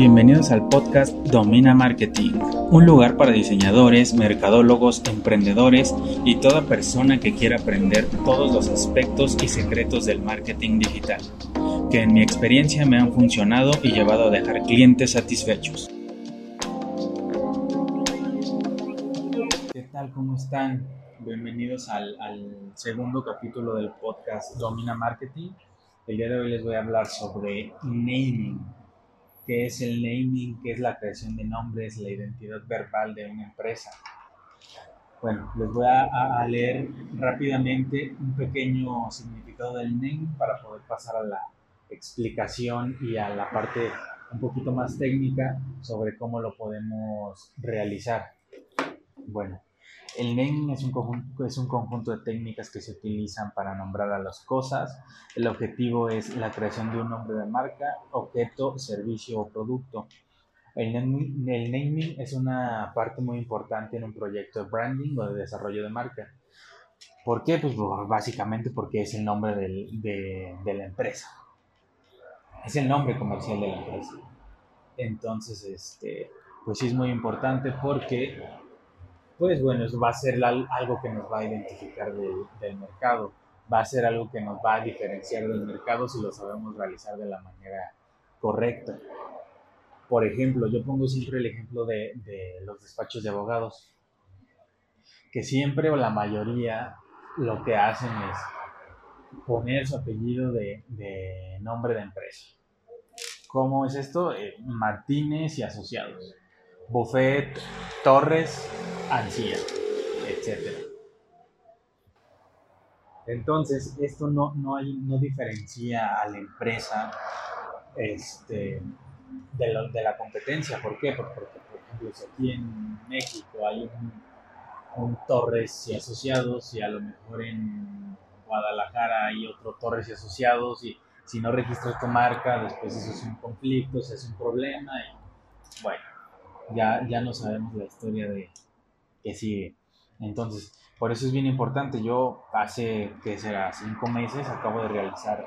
Bienvenidos al podcast Domina Marketing, un lugar para diseñadores, mercadólogos, emprendedores y toda persona que quiera aprender todos los aspectos y secretos del marketing digital, que en mi experiencia me han funcionado y llevado a dejar clientes satisfechos. ¿Qué tal? ¿Cómo están? Bienvenidos al, segundo capítulo del podcast Domina Marketing. El día de hoy les voy a hablar sobre naming qué es el naming, qué es la creación de nombres, la identidad verbal de una empresa. Bueno, les voy a, leer rápidamente un pequeño significado del naming para poder pasar a la explicación y a la parte un poquito más técnica sobre cómo lo podemos realizar. Bueno, el naming es un, conjunto, es un conjunto de técnicas que se utilizan para nombrar a las cosas. El objetivo es la creación de un nombre de marca, objeto, servicio o producto. El naming, es una parte muy importante en un proyecto de branding o de desarrollo de marca. ¿Por qué? Pues básicamente porque es el nombre del, de, de la empresa. Es el nombre comercial de la empresa. Entonces, este, pues sí es muy importante porque pues bueno, eso va a ser algo que nos va a identificar del, mercado, va a ser algo que nos va a diferenciar del mercado si lo sabemos realizar de la manera correcta. Por ejemplo, yo pongo siempre el ejemplo de, los despachos de abogados, que siempre o la mayoría lo que hacen es poner su apellido de, nombre de empresa. ¿Cómo es esto? Eh, Martínez y Asociados. Buffet, Torres, Ansía, etc. Entonces, esto no, no, hay, no diferencia a la empresa este, de, de, la competencia. ¿Por qué? Porque, por ejemplo, si aquí en México hay un, un, Torres y Asociados y a lo mejor en Guadalajara hay otro Torres y Asociados y si no registras tu marca, después eso es un conflicto, eso es un problema y bueno ya, ya no sabemos la historia de que sigue. Entonces, por eso es bien importante. Yo hace, que será, cinco meses acabo de realizar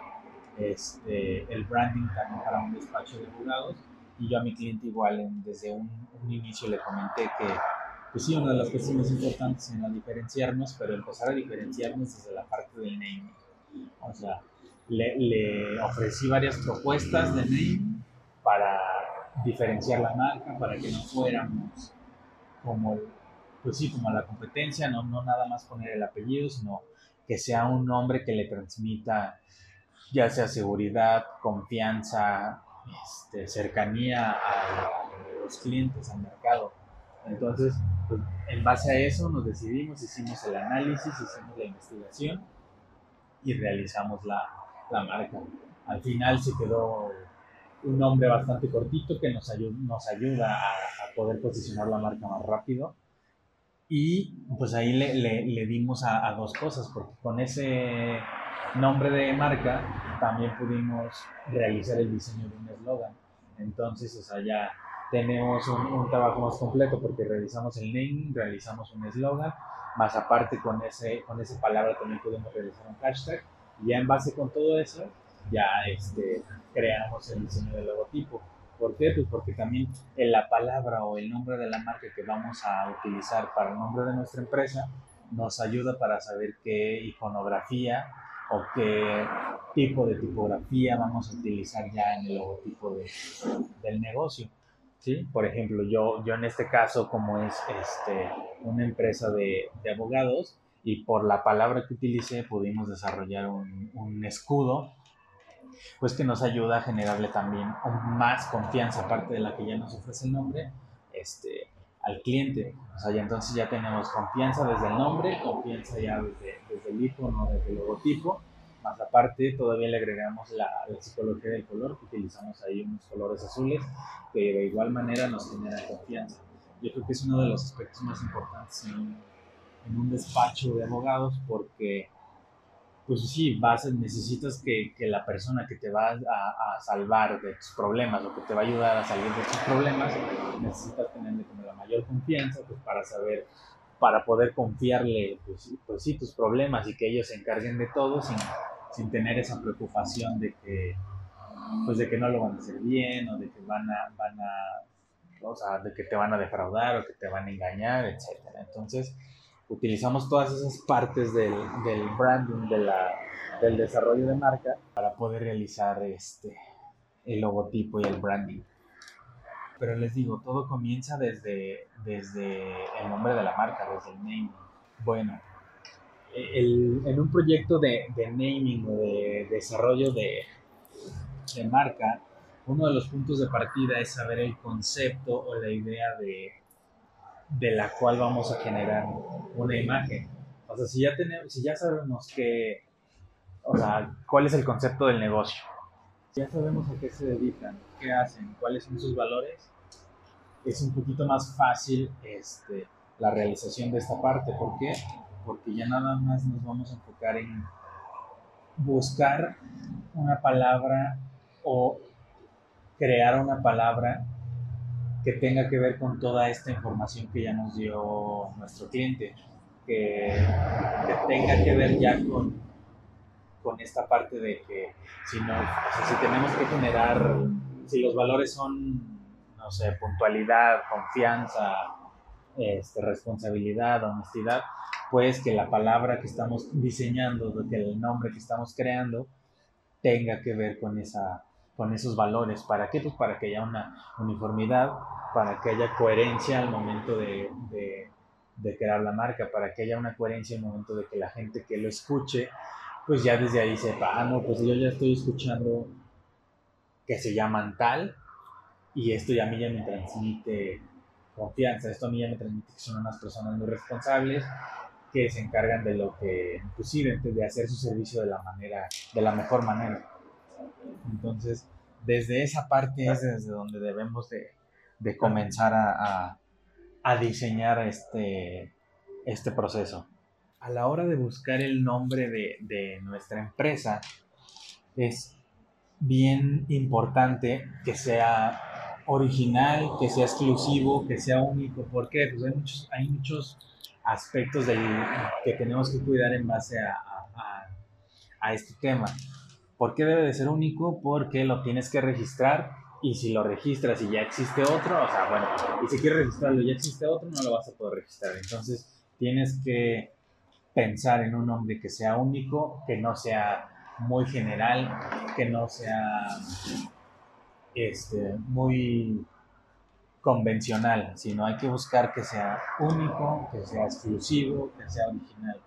este, el branding también para un despacho de abogados y yo a mi cliente igual desde un, inicio le comenté que pues sí, una de las cosas más importantes era diferenciarnos, pero empezar a diferenciarnos desde la parte del naming. O sea, le, le ofrecí varias propuestas de naming para diferenciar la marca para que no fuéramos como, pues sí, como la competencia, no, no nada más poner el apellido, sino que sea un nombre que le transmita ya sea seguridad, confianza, este, cercanía a, los clientes, al mercado. Entonces, pues, en base a eso nos decidimos, hicimos el análisis, hicimos la investigación y realizamos la, la marca. Al final se quedó un nombre bastante cortito que nos, ayuda, nos ayuda a, poder posicionar la marca más rápido. Y pues ahí le, dimos a, dos cosas, porque con ese nombre de marca también pudimos realizar el diseño de un eslogan. Entonces, o sea, ya tenemos un, trabajo más completo porque realizamos el naming, realizamos un eslogan, más aparte con, ese, con esa palabra también pudimos realizar un hashtag. Y ya en base con todo eso, ya este, creamos el diseño del logotipo. ¿Por qué? Pues porque también en la palabra o el nombre de la marca que vamos a utilizar para el nombre de nuestra empresa nos ayuda para saber qué iconografía o qué tipo de tipografía vamos a utilizar ya en el logotipo de, del negocio. ¿sí? Por ejemplo, yo, yo en este caso, como es este, una empresa de, de abogados, y por la palabra que utilicé pudimos desarrollar un, un escudo pues que nos ayuda a generarle también más confianza, aparte de la que ya nos ofrece el nombre, este, al cliente. O sea, ya entonces ya tenemos confianza desde el nombre, confianza ya desde, desde el icono, desde el logotipo, más aparte todavía le agregamos la, psicología del color, que utilizamos ahí unos colores azules, que de igual manera nos generan confianza. Yo creo que es uno de los aspectos más importantes en un despacho de abogados porque pues sí, vas, necesitas que, que, la persona que te va a, a, salvar de tus problemas o que te va a ayudar a salir de tus problemas, necesitas tenerle como la mayor confianza pues, para saber, para poder confiarle pues, pues sí, tus problemas y que ellos se encarguen de todo sin, sin tener esa preocupación de que, pues de que no lo van a hacer bien o de que van a, van a o sea, de que te van a defraudar o que te van a engañar, etc. Entonces, utilizamos todas esas partes del, branding, de del desarrollo de marca, para poder realizar este, el logotipo y el branding. Pero les digo, todo comienza desde, desde el nombre de la marca, desde el naming. Bueno, el, en un proyecto de, de naming o de desarrollo de, de marca, uno de los puntos de partida es saber el concepto o la idea de, de la cual vamos a generar una imagen. O sea, si ya, tenemos, si ya sabemos que, o sea, cuál es el concepto del negocio, ya sabemos a qué se dedican, qué hacen, cuáles son sus valores, es un poquito más fácil este, la realización de esta parte. ¿Por qué? Porque ya nada más nos vamos a enfocar en buscar una palabra o crear una palabra que tenga que ver con toda esta información que ya nos dio nuestro cliente, que, tenga que ver ya con, con esta parte de que si, no, si tenemos que generar, si los valores son, no sé, puntualidad, confianza, este, responsabilidad, honestidad, pues que la palabra que estamos diseñando, que el nombre que estamos creando, tenga que ver con esa con esos valores. ¿Para qué? Pues para que haya una uniformidad, para que haya coherencia al momento de, de, crear la marca, para que haya una coherencia al momento de que la gente que lo escuche, pues ya desde ahí sepa, ah, no, pues yo ya estoy escuchando que se llaman tal y esto ya a mí ya me transmite confianza, esto a mí ya me transmite que son unas personas muy responsables que se encargan de lo que, inclusive de hacer su servicio de la manera, de la mejor manera. Entonces, desde esa parte es desde donde debemos de, comenzar a, diseñar este, este proceso. A la hora de buscar el nombre de, de nuestra empresa, es bien importante que sea original, que sea exclusivo, que sea único. ¿Por qué? Pues hay muchos, hay muchos aspectos que tenemos que cuidar en base a, a este tema. ¿Por qué debe de ser único? Porque lo tienes que registrar y si lo registras y ya existe otro, o sea, bueno, y si quieres registrarlo y ya existe otro, no lo vas a poder registrar. Entonces, tienes que pensar en un nombre que sea único, que no sea muy general, que no sea este, muy convencional, sino hay que buscar que sea único, que sea exclusivo, que sea original.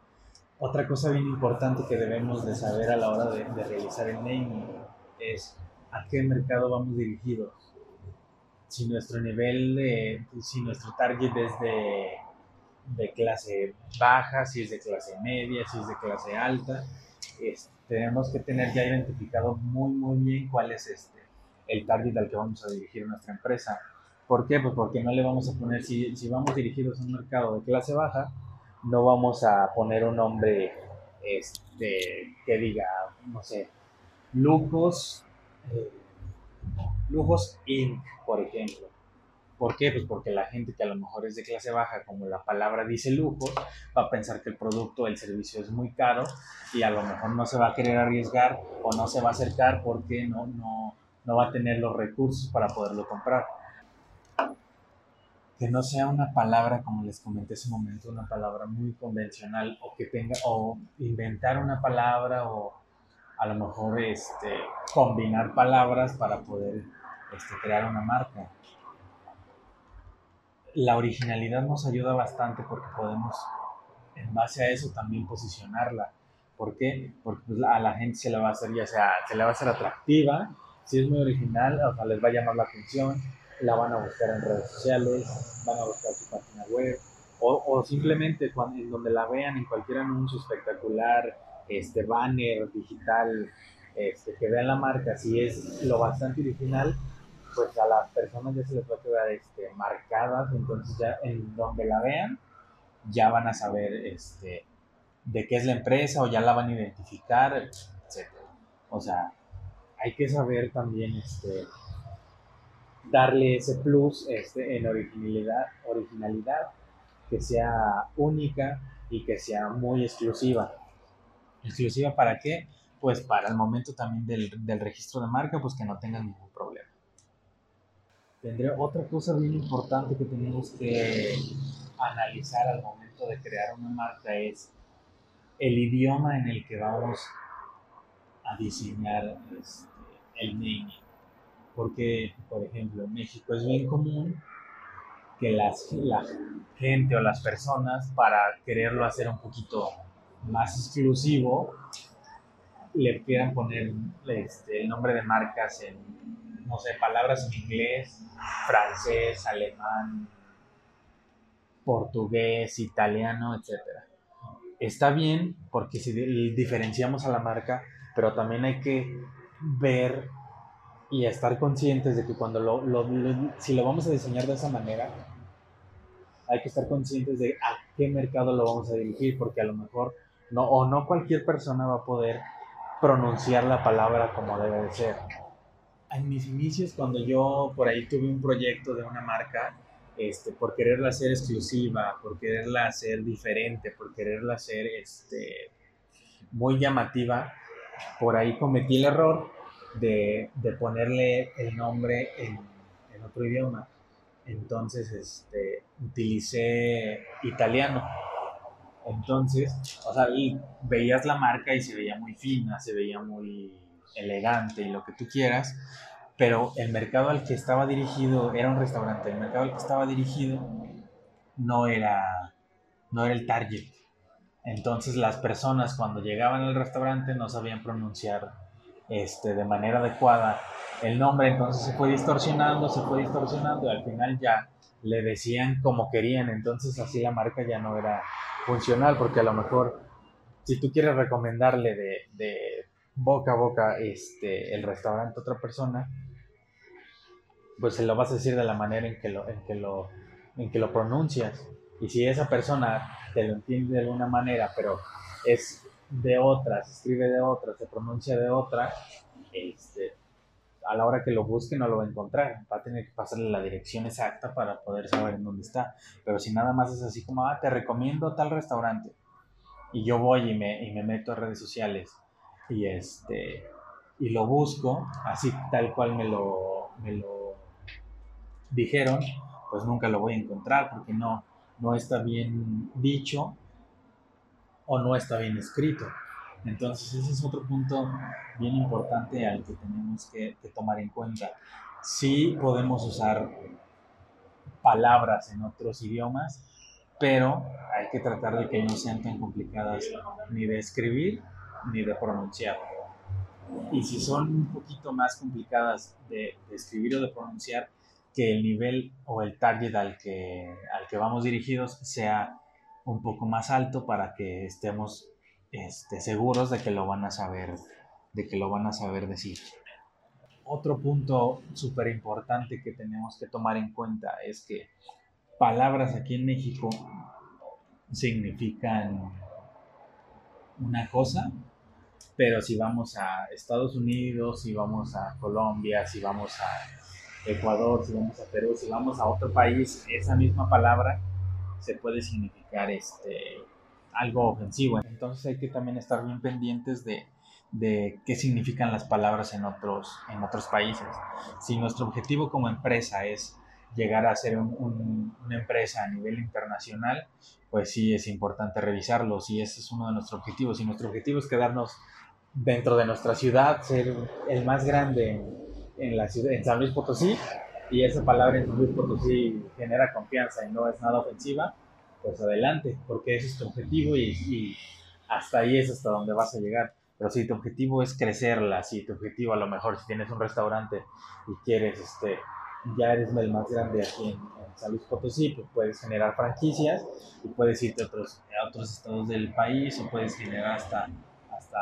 Otra cosa bien importante que debemos de saber a la hora de, realizar el naming es a qué mercado vamos dirigidos. Si nuestro nivel de, si nuestro target es de, de clase baja, si es de clase media, si es de clase alta, tenemos que tener ya identificado muy muy bien cuál es este el target al que vamos a dirigir nuestra empresa. ¿Por qué? Pues porque no le vamos a poner, si, si vamos dirigidos a un mercado de clase baja, no vamos a poner un nombre este, que diga, no sé, lujos, eh, lujos Inc., por ejemplo. ¿Por qué? Pues porque la gente que a lo mejor es de clase baja, como la palabra dice lujos, va a pensar que el producto o el servicio es muy caro y a lo mejor no se va a querer arriesgar o no se va a acercar porque no, no, no va a tener los recursos para poderlo comprar que no sea una palabra, como les comenté hace un momento, una palabra muy convencional o que tenga, o inventar una palabra o a lo mejor este, combinar palabras para poder este, crear una marca. La originalidad nos ayuda bastante porque podemos, en base a eso, también posicionarla. ¿Por qué? Porque pues, a la gente se le va a hacer, ya sea, se le va a hacer atractiva, si es muy original, o sea, les va a llamar la atención, la van a buscar en redes sociales, van a buscar su página web, o, o simplemente cuando, en donde la vean en cualquier anuncio espectacular, este banner digital, este, que vean la marca, si es lo bastante original, pues a las personas ya se les va a quedar este, marcadas, entonces ya en donde la vean, ya van a saber este, de qué es la empresa o ya la van a identificar, etc. O sea, hay que saber también este, darle ese plus este, en originalidad, originalidad, que sea única y que sea muy exclusiva. ¿Exclusiva para qué? pues para el momento también del, del registro de marca, pues que no tengan ningún problema. Otra cosa bien importante que tenemos que analizar al momento de crear una marca es el idioma en el que vamos a diseñar este, el naming. Porque, por ejemplo, en México es bien común que las, la gente o las personas, para quererlo hacer un poquito más exclusivo, le quieran poner este, el nombre de marcas en, no sé, palabras en inglés, francés, alemán, portugués, italiano, etc. Está bien porque si diferenciamos a la marca, pero también hay que ver y estar conscientes de que cuando lo, si lo vamos a diseñar de esa manera, hay que estar conscientes de a qué mercado lo vamos a dirigir, porque a lo mejor no, o no cualquier persona va a poder pronunciar la palabra como debe de ser. En mis inicios, cuando yo por ahí tuve un proyecto de una marca, este, por quererla hacer exclusiva, por quererla hacer diferente, por quererla hacer este, muy llamativa, por ahí cometí el error de, ponerle el nombre en, en, otro idioma. Entonces, este, utilicé italiano. Entonces, o sea, veías la marca y se veía muy fina, se veía muy elegante y lo que tú quieras, pero el mercado al que estaba dirigido era un restaurante, el mercado al que estaba dirigido no era, no era el target. Entonces las personas cuando llegaban al restaurante no sabían pronunciar este, de manera adecuada el nombre, entonces se fue distorsionando, se fue distorsionando y al final ya le decían como querían, entonces así la marca ya no era funcional, porque a lo mejor si tú quieres recomendarle de, boca a boca este, el restaurante a otra persona, pues se lo vas a decir de la manera en que lo, en que lo, en que lo pronuncias. Y si esa persona te lo entiende de alguna manera, pero es de otra, se escribe de otra, se pronuncia de otra, este, a la hora que lo busque no lo va a encontrar. Va a tener que pasarle la dirección exacta para poder saber en dónde está. Pero si nada más es así como, ah, te recomiendo tal restaurante. Y yo voy y me, y me meto a redes sociales y, este, y lo busco, así tal cual me lo, me lo dijeron, pues nunca lo voy a encontrar porque no, no está bien dicho o no está bien escrito. Entonces ese es otro punto bien importante al que tenemos que, tomar en cuenta. Sí podemos usar palabras en otros idiomas, pero hay que tratar de que no sean tan complicadas ni de escribir ni de pronunciar. Y si son un poquito más complicadas de, de escribir o de pronunciar, que el nivel o el target al que, al que vamos dirigidos sea un poco más alto para que estemos este, seguros de que lo van a saber, de que lo van a saber decir. Otro punto súper importante que tenemos que tomar en cuenta es que palabras aquí en México significan una cosa, pero si vamos a Estados Unidos, si vamos a Colombia, si vamos a Ecuador, si vamos a Perú, si vamos a otro país, esa misma palabra se puede significar este, algo ofensivo. Entonces hay que también estar bien pendientes de, qué significan las palabras en otros, en países. Si nuestro objetivo como empresa es llegar a ser una empresa a nivel internacional, pues sí es importante revisarlo. Si ese es uno de nuestros objetivos, si nuestro objetivo es quedarnos dentro de nuestra ciudad, ser el más grande en, la ciudad, en San Luis Potosí, y esa palabra en San Luis Potosí genera confianza y no es nada ofensiva, pues adelante, porque ese es tu objetivo y, hasta ahí es hasta donde vas a llegar. Pero si tu objetivo es crecerla, si tu objetivo a lo mejor si tienes un restaurante y quieres, este, ya eres el más grande aquí en, Luis Potosí, pues puedes generar franquicias y puedes irte a otros, a otros estados del país o puedes generar hasta, hasta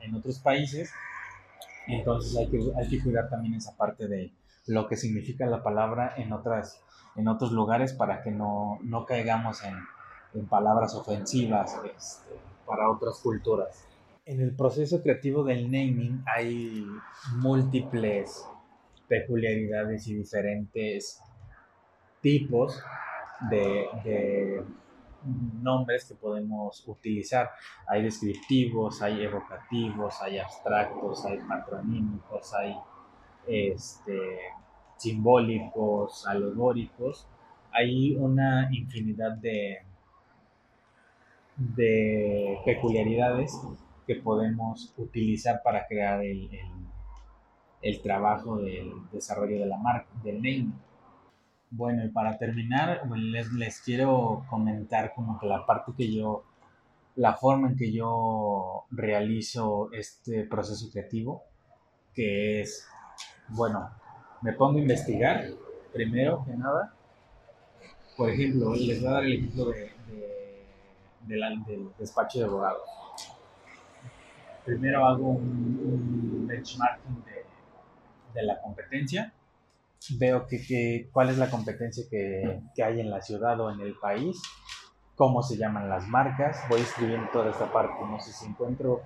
en otros países. Entonces hay que, hay que cuidar también esa parte de lo que significa la palabra en otras en otros lugares para que no, no caigamos en, en, palabras ofensivas este, para otras culturas. En el proceso creativo del naming hay múltiples peculiaridades y diferentes tipos de, de, nombres que podemos utilizar. Hay descriptivos, hay evocativos, hay abstractos, hay patronímicos, hay este, simbólicos, alegóricos. Hay una infinidad de, de peculiaridades que podemos utilizar para crear el, el, trabajo del desarrollo de la marca, del name. Bueno, y para terminar, les, les quiero comentar como que la parte que yo, la forma en que yo realizo este proceso creativo, que es, bueno, me pongo a investigar, primero que nada. Por ejemplo, les voy a dar el ejemplo de, del despacho de abogados. Primero hago un, benchmarking de, la competencia. Veo que, cuál es la competencia que, que, hay en la ciudad o en el país, cómo se llaman las marcas. Voy escribiendo toda esta parte. No sé si encuentro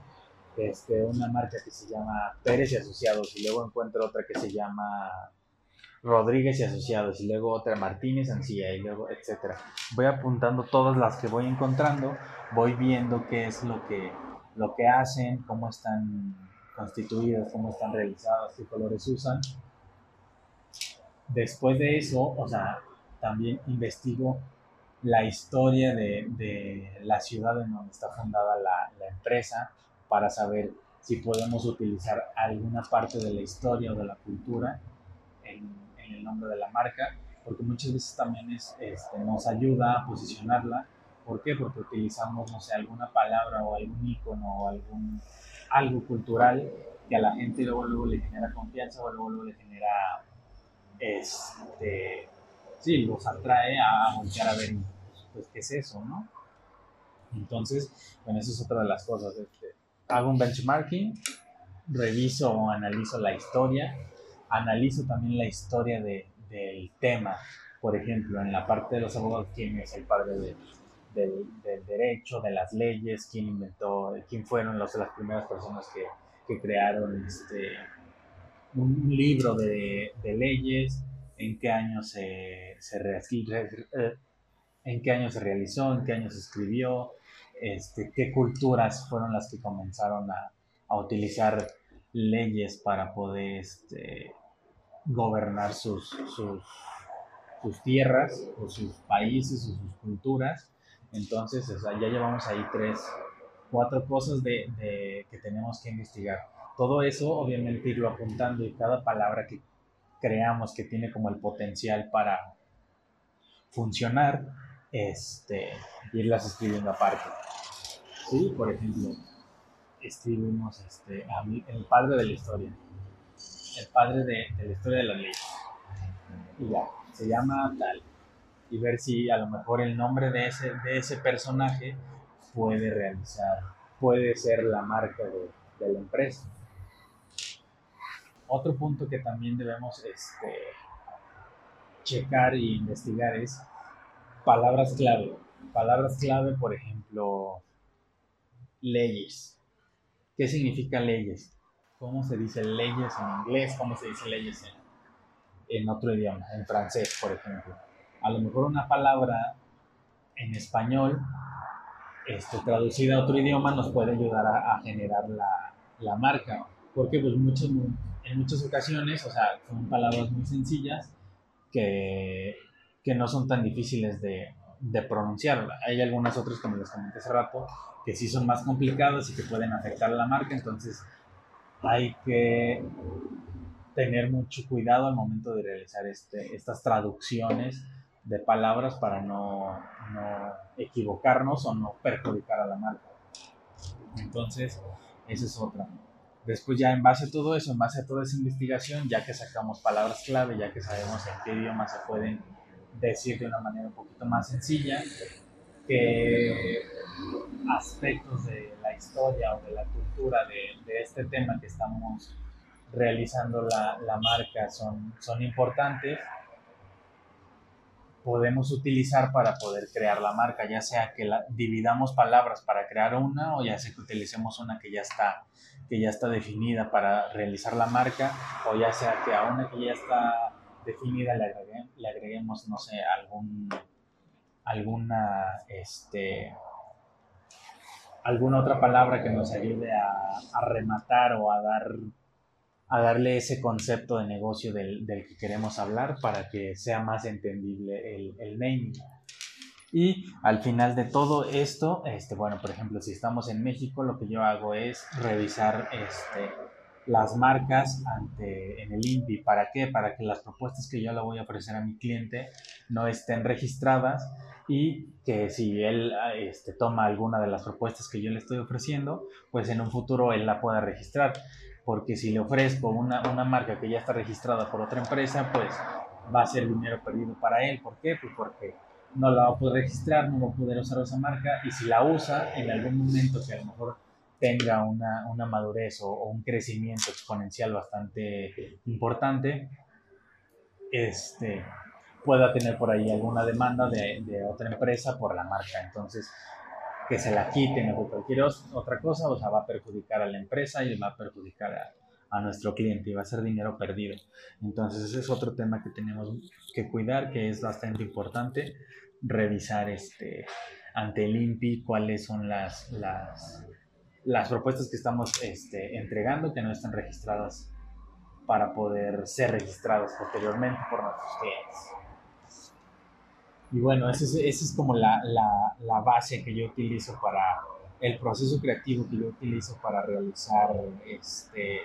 este, una marca que se llama Pérez y Asociados y luego encuentro otra que se llama Rodríguez y Asociados y luego otra Martínez Ancilla y luego etcétera. Voy apuntando todas las que voy encontrando, voy viendo qué es lo que, lo que hacen, cómo están constituidas, cómo están realizadas, qué colores usan. Después de eso, o sea, también investigo la historia de, de la ciudad en donde está fundada la, la empresa para saber si podemos utilizar alguna parte de la historia o de la cultura en, el nombre de la marca, porque muchas veces también es, este, nos ayuda a posicionarla. ¿Por qué? Porque utilizamos, no sé, alguna palabra o algún icono o algún, algo cultural que a la gente luego, luego le genera confianza o luego, luego le genera, este, sí, los atrae a voltear a ver, pues, ¿qué es eso, no? Entonces, bueno, eso es otra de las cosas. Este, hago un benchmarking, reviso o analizo la historia, analizo también la historia de, del tema. Por ejemplo, en la parte de los abogados, quién es el padre del, derecho, de las leyes, quién inventó, quién fueron las primeras personas que, crearon este, un libro de, leyes, en qué año se, se eh, en qué año se realizó, en qué año se escribió, este, qué culturas fueron las que comenzaron a, utilizar leyes para poder este, gobernar sus, tierras o sus países o sus culturas. Entonces, ya llevamos ahí tres, cuatro cosas que tenemos que investigar. Todo eso, obviamente, irlo apuntando y cada palabra que creamos que tiene como el potencial para funcionar, este, irlas escribiendo aparte. Sí, por ejemplo, escribimos este, el padre de la historia el padre de, la historia de la ley. Y ya, se llama tal. Y ver si a lo mejor el nombre de ese, de ese personaje puede realizar, puede ser la marca de, la empresa. Otro punto que también debemos este, checar e investigar es palabras clave. Palabras clave, por ejemplo, leyes. ¿Qué significa leyes? cómo se dice leyes en inglés, cómo se dice leyes en, otro idioma, en francés, por ejemplo. A lo mejor una palabra en español este, traducida a otro idioma nos puede ayudar a, generar la, marca, porque pues muchos, en muchas ocasiones, o sea, son palabras muy sencillas que, que no son tan difíciles de, de pronunciar. Hay algunas otras, como les comenté hace rato, que sí son más complicadas y que pueden afectar a la marca, entonces hay que tener mucho cuidado al momento de realizar este, estas traducciones de palabras para no, equivocarnos o no perjudicar a la marca. Entonces, esa es otra. Después ya en base a todo eso, en base a toda esa investigación, ya que sacamos palabras clave, ya que sabemos en qué idioma se pueden decir de una manera un poquito más sencilla, qué aspectos de la historia o de la cultura de, este tema que estamos realizando la, marca son, son importantes, podemos utilizar para poder crear la marca, ya sea que la, dividamos palabras para crear una o ya sea que utilicemos una que ya está que ya está definida para realizar la marca o ya sea que a una que ya está definida le agreguemos, no sé, algún alguna, este, alguna otra palabra que nos ayude a, rematar o a dar a darle ese concepto de negocio del, que queremos hablar para que sea más entendible el, el naming. Y al final de todo esto, este, bueno, por ejemplo, si estamos en México, lo que yo hago es revisar este, las marcas en el INPI. ¿Para qué? Para que las propuestas que yo le voy a ofrecer a mi cliente no estén registradas y que si él este, toma alguna de las propuestas que yo le estoy ofreciendo, pues en un futuro él la pueda registrar. Porque si le ofrezco una, una marca que ya está registrada por otra empresa, pues va a ser dinero perdido para él. ¿Por qué? Pues porque no la va a poder registrar, no va a poder usar esa marca y si la usa en algún momento que a lo mejor tenga una, una madurez o, un crecimiento exponencial bastante importante, este, pueda tener por ahí alguna demanda de, de, otra empresa por la marca. Entonces, que se la quiten o cualquier otra cosa, o sea, va a perjudicar a la empresa y va a perjudicar a, a nuestro cliente y va a ser dinero perdido. Entonces ese es otro tema que tenemos que cuidar, que es bastante importante, revisar este, ante el cuáles son las, las, las propuestas que estamos este, entregando que no están registradas para poder ser registradas posteriormente por nuestros clientes. Y bueno, esa es, como la, base que yo utilizo para el proceso creativo que yo utilizo para realizar este,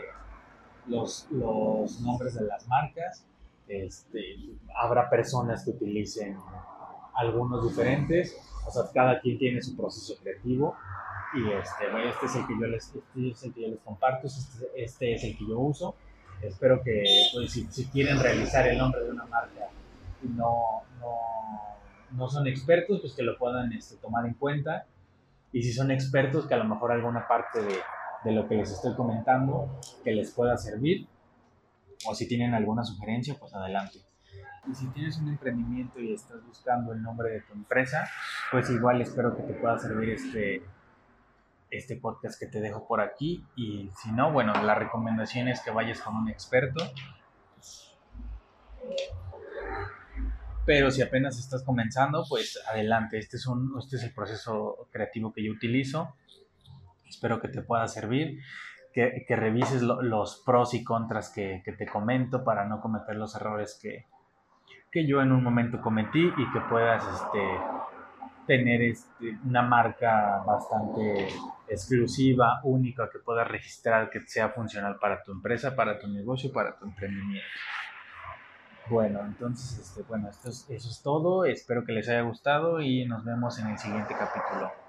los, los nombres de las marcas. Este, habrá personas que utilicen algunos diferentes, o sea, cada quien tiene su proceso creativo y este, este es el que yo les, este es el que yo les comparto, este, este, es el que yo uso. Espero que pues, si, si, quieren realizar el nombre de una marca y no, no, no son expertos, pues que lo puedan este, tomar en cuenta. Y si son expertos, que a lo mejor alguna parte de, de lo que les estoy comentando que les pueda servir o si tienen alguna sugerencia, pues adelante. Y si tienes un emprendimiento y estás buscando el nombre de tu empresa, pues igual espero que te pueda servir este, este podcast que te dejo por aquí. Y si no, bueno, la recomendación es que vayas con un experto. Pero si apenas estás comenzando, pues adelante. Este es, un, este es el proceso creativo que yo utilizo. Espero que te pueda servir, que, revises los pros y contras que, te comento para no cometer los errores que, que yo en un momento cometí y que puedas este, tener este, una marca bastante exclusiva, única, que puedas registrar, que sea funcional para tu empresa, para tu negocio, para tu emprendimiento. Bueno, entonces, este, bueno, eso es todo. Espero que les haya gustado y nos vemos en el siguiente capítulo.